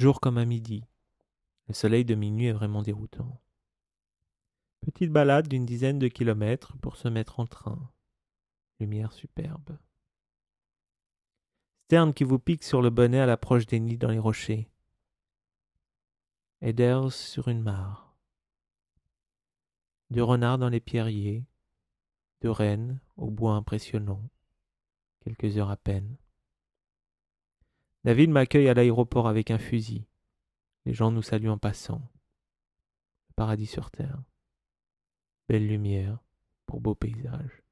Jour comme à midi. Le soleil de minuit est vraiment déroutant. Petite balade d'une dizaine de kilomètres pour se mettre en train. Lumière superbe. Sterne qui vous pique sur le bonnet à l'approche des nids dans les rochers. Eders sur une mare. Deux renards dans les pierriers. Deux rennes au bois impressionnant. Quelques heures à peine. David m'accueille à l'aéroport avec un fusil. Les gens nous saluent en passant. paradis sur terre. Belle lumière pour beau paysage.